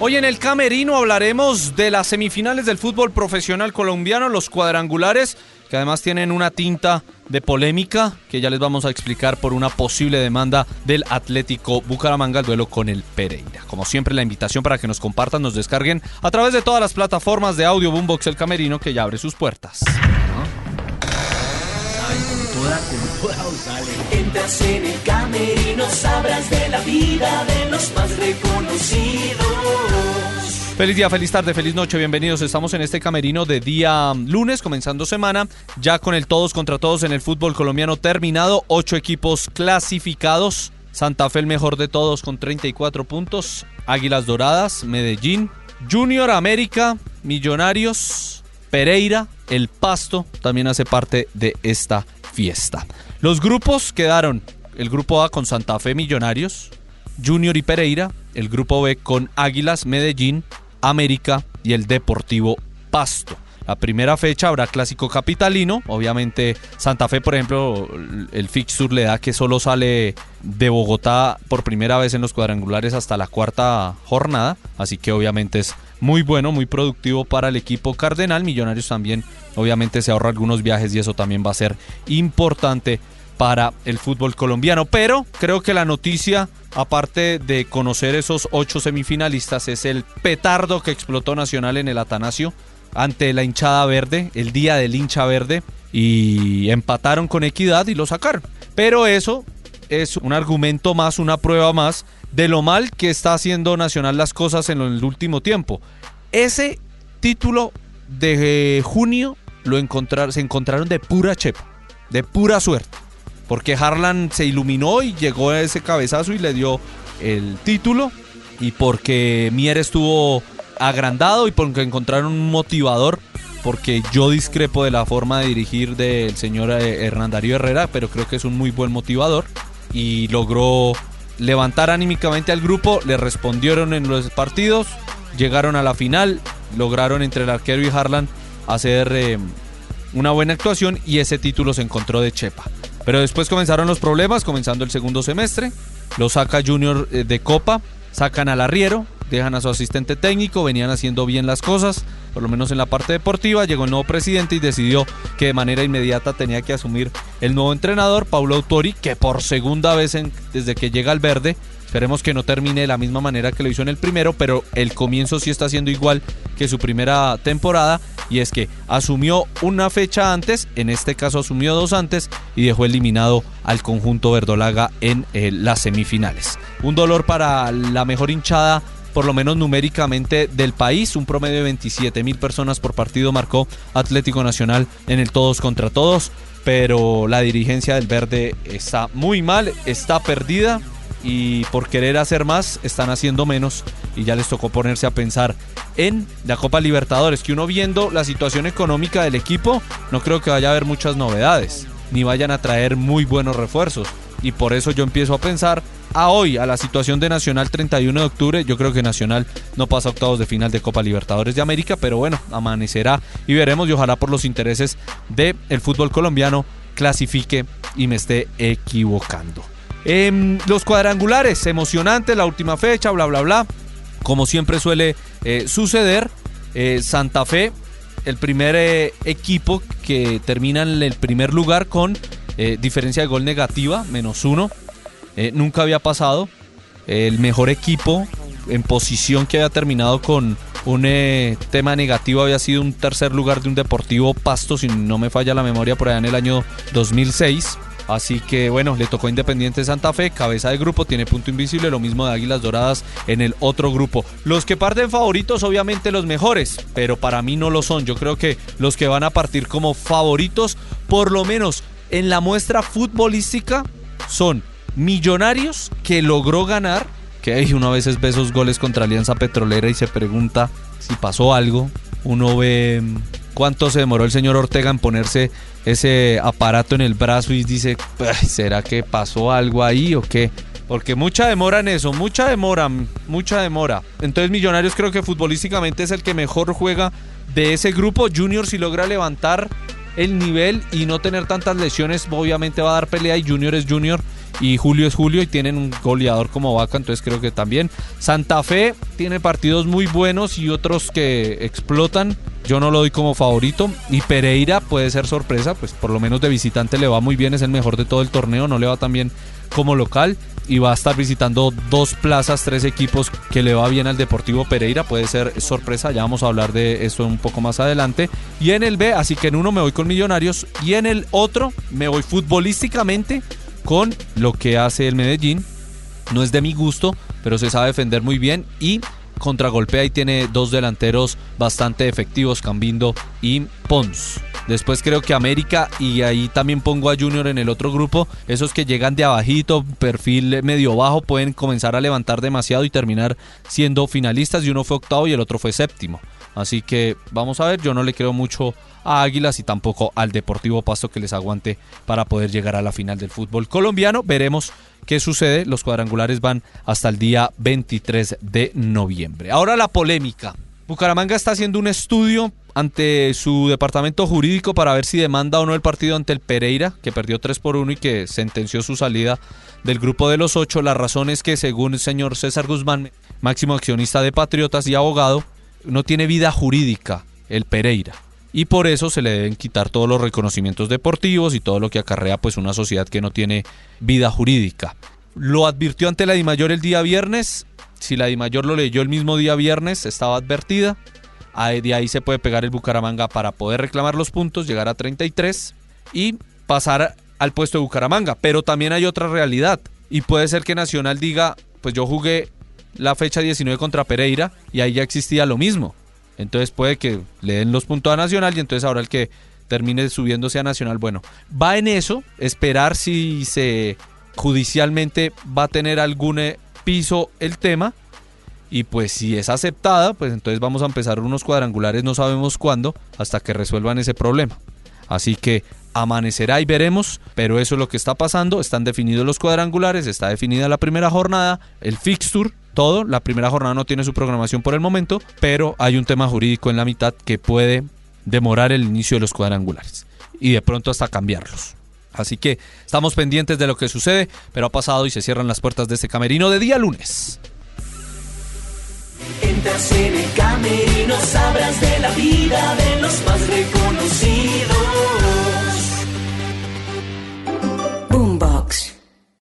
Hoy en el Camerino hablaremos de las semifinales del fútbol profesional colombiano, los cuadrangulares, que además tienen una tinta de polémica que ya les vamos a explicar por una posible demanda del Atlético Bucaramanga al duelo con el Pereira. Como siempre la invitación para que nos compartan, nos descarguen a través de todas las plataformas de audio Boombox El Camerino que ya abre sus puertas. Entras en el camerino, sabrás de la vida de Feliz día, feliz tarde, feliz noche, bienvenidos. Estamos en este camerino de día lunes, comenzando semana, ya con el todos contra todos en el fútbol colombiano terminado, ocho equipos clasificados. Santa Fe el mejor de todos con 34 puntos, Águilas Doradas, Medellín, Junior América, Millonarios, Pereira, El Pasto también hace parte de esta fiesta. Los grupos quedaron el grupo A con Santa Fe Millonarios, Junior y Pereira, el grupo B con Águilas, Medellín, América y el Deportivo Pasto. La primera fecha habrá clásico capitalino. Obviamente, Santa Fe, por ejemplo, el fixture le da que solo sale de Bogotá por primera vez en los cuadrangulares hasta la cuarta jornada. Así que, obviamente, es muy bueno, muy productivo para el equipo Cardenal. Millonarios también, obviamente, se ahorra algunos viajes y eso también va a ser importante para el fútbol colombiano. Pero creo que la noticia, aparte de conocer esos ocho semifinalistas, es el petardo que explotó Nacional en el Atanasio ante la hinchada verde, el día del hincha verde, y empataron con equidad y lo sacaron. Pero eso es un argumento más, una prueba más de lo mal que está haciendo Nacional las cosas en el último tiempo. Ese título de junio lo se encontraron de pura chepa, de pura suerte. Porque Harlan se iluminó y llegó a ese cabezazo y le dio el título. Y porque Mier estuvo agrandado y porque encontraron un motivador. Porque yo discrepo de la forma de dirigir del señor eh, Hernán Darío Herrera, pero creo que es un muy buen motivador. Y logró levantar anímicamente al grupo, le respondieron en los partidos, llegaron a la final, lograron entre el arquero y Harlan hacer eh, una buena actuación y ese título se encontró de Chepa. Pero después comenzaron los problemas, comenzando el segundo semestre, lo saca Junior eh, de Copa, sacan al arriero, dejan a su asistente técnico, venían haciendo bien las cosas, por lo menos en la parte deportiva, llegó el nuevo presidente y decidió que de manera inmediata tenía que asumir el nuevo entrenador, Paulo Autori, que por segunda vez desde que llega al verde, esperemos que no termine de la misma manera que lo hizo en el primero, pero el comienzo sí está siendo igual que su primera temporada, y es que asumió una fecha antes, en este caso asumió dos antes, y dejó eliminado al conjunto verdolaga en eh, las semifinales. Un dolor para la mejor hinchada por lo menos numéricamente del país. Un promedio de 27 mil personas por partido marcó Atlético Nacional en el todos contra todos. Pero la dirigencia del verde está muy mal, está perdida y por querer hacer más están haciendo menos y ya les tocó ponerse a pensar en la Copa Libertadores, que uno viendo la situación económica del equipo no creo que vaya a haber muchas novedades, ni vayan a traer muy buenos refuerzos y por eso yo empiezo a pensar a hoy, a la situación de Nacional 31 de octubre, yo creo que Nacional no pasa octavos de final de Copa Libertadores de América, pero bueno, amanecerá y veremos y ojalá por los intereses del el fútbol colombiano clasifique y me esté equivocando. Em, los cuadrangulares, emocionante la última fecha, bla, bla, bla. Como siempre suele eh, suceder, eh, Santa Fe, el primer eh, equipo que termina en el primer lugar con diferencia de gol negativa, menos uno. nunca había pasado. El mejor equipo en posición que había terminado con un tema negativo había sido un tercer lugar de un Deportivo Pasto, si no me falla la memoria, por allá en el año 2006. Así que bueno, le tocó Independiente Santa Fe, cabeza de grupo, tiene punto invisible, lo mismo de Águilas Doradas en el otro grupo. Los que parten favoritos, obviamente los mejores, pero para mí no lo son. Yo creo que los que van a partir como favoritos, por lo menos en la muestra futbolística, son Millonarios, que logró ganar, que uno a veces ve esos goles contra Alianza Petrolera y se pregunta si pasó algo. Uno ve cuánto se demoró el señor Ortega en ponerse ese aparato en el brazo y dice, ¿será que pasó algo ahí o qué? Porque mucha demora en eso, mucha demora, mucha demora. Entonces Millonarios creo que futbolísticamente es el que mejor juega de ese grupo. Junior si logra levantar el nivel y no tener tantas lesiones, obviamente va a dar pelea y Junior es Junior y Julio es Julio y tienen un goleador como Vaca, entonces creo que también. Santa Fe tiene partidos muy buenos y otros que explotan. Yo no lo doy como favorito. Y Pereira puede ser sorpresa, pues por lo menos de visitante le va muy bien, es el mejor de todo el torneo, no le va tan bien como local. Y va a estar visitando dos plazas, tres equipos que le va bien al Deportivo Pereira. Puede ser sorpresa, ya vamos a hablar de eso un poco más adelante. Y en el B, así que en uno me voy con Millonarios y en el otro me voy futbolísticamente con lo que hace el Medellín. No es de mi gusto, pero se sabe defender muy bien y contragolpea y tiene dos delanteros bastante efectivos, Cambindo y Pons. Después creo que América y ahí también pongo a Junior en el otro grupo. Esos que llegan de abajito, perfil medio bajo, pueden comenzar a levantar demasiado y terminar siendo finalistas y uno fue octavo y el otro fue séptimo. Así que vamos a ver, yo no le creo mucho a Águilas y tampoco al Deportivo Pasto que les aguante para poder llegar a la final del fútbol colombiano. Veremos qué sucede. Los cuadrangulares van hasta el día 23 de noviembre. Ahora la polémica. Bucaramanga está haciendo un estudio ante su departamento jurídico para ver si demanda o no el partido ante el Pereira, que perdió 3 por 1 y que sentenció su salida del grupo de los ocho. La razón es que, según el señor César Guzmán, máximo accionista de Patriotas y abogado, no tiene vida jurídica el Pereira. Y por eso se le deben quitar todos los reconocimientos deportivos y todo lo que acarrea pues una sociedad que no tiene vida jurídica. Lo advirtió ante la DIMAYOR el día viernes, si la DIMAYOR lo leyó el mismo día viernes estaba advertida, de ahí se puede pegar el Bucaramanga para poder reclamar los puntos, llegar a 33 y pasar al puesto de Bucaramanga, pero también hay otra realidad y puede ser que Nacional diga, pues yo jugué la fecha 19 contra Pereira y ahí ya existía lo mismo. Entonces puede que le den los puntos a Nacional y entonces ahora el que termine subiéndose a Nacional, bueno, va en eso, esperar si se judicialmente va a tener algún eh, piso el tema y pues si es aceptada, pues entonces vamos a empezar unos cuadrangulares, no sabemos cuándo, hasta que resuelvan ese problema. Así que amanecerá y veremos, pero eso es lo que está pasando, están definidos los cuadrangulares, está definida la primera jornada, el fixture, todo, la primera jornada no tiene su programación por el momento, pero hay un tema jurídico en la mitad que puede demorar el inicio de los cuadrangulares y de pronto hasta cambiarlos. Así que estamos pendientes de lo que sucede, pero ha pasado y se cierran las puertas de este camerino de día lunes. Entras en el camerino, sabrás de la vida de los más reconocidos.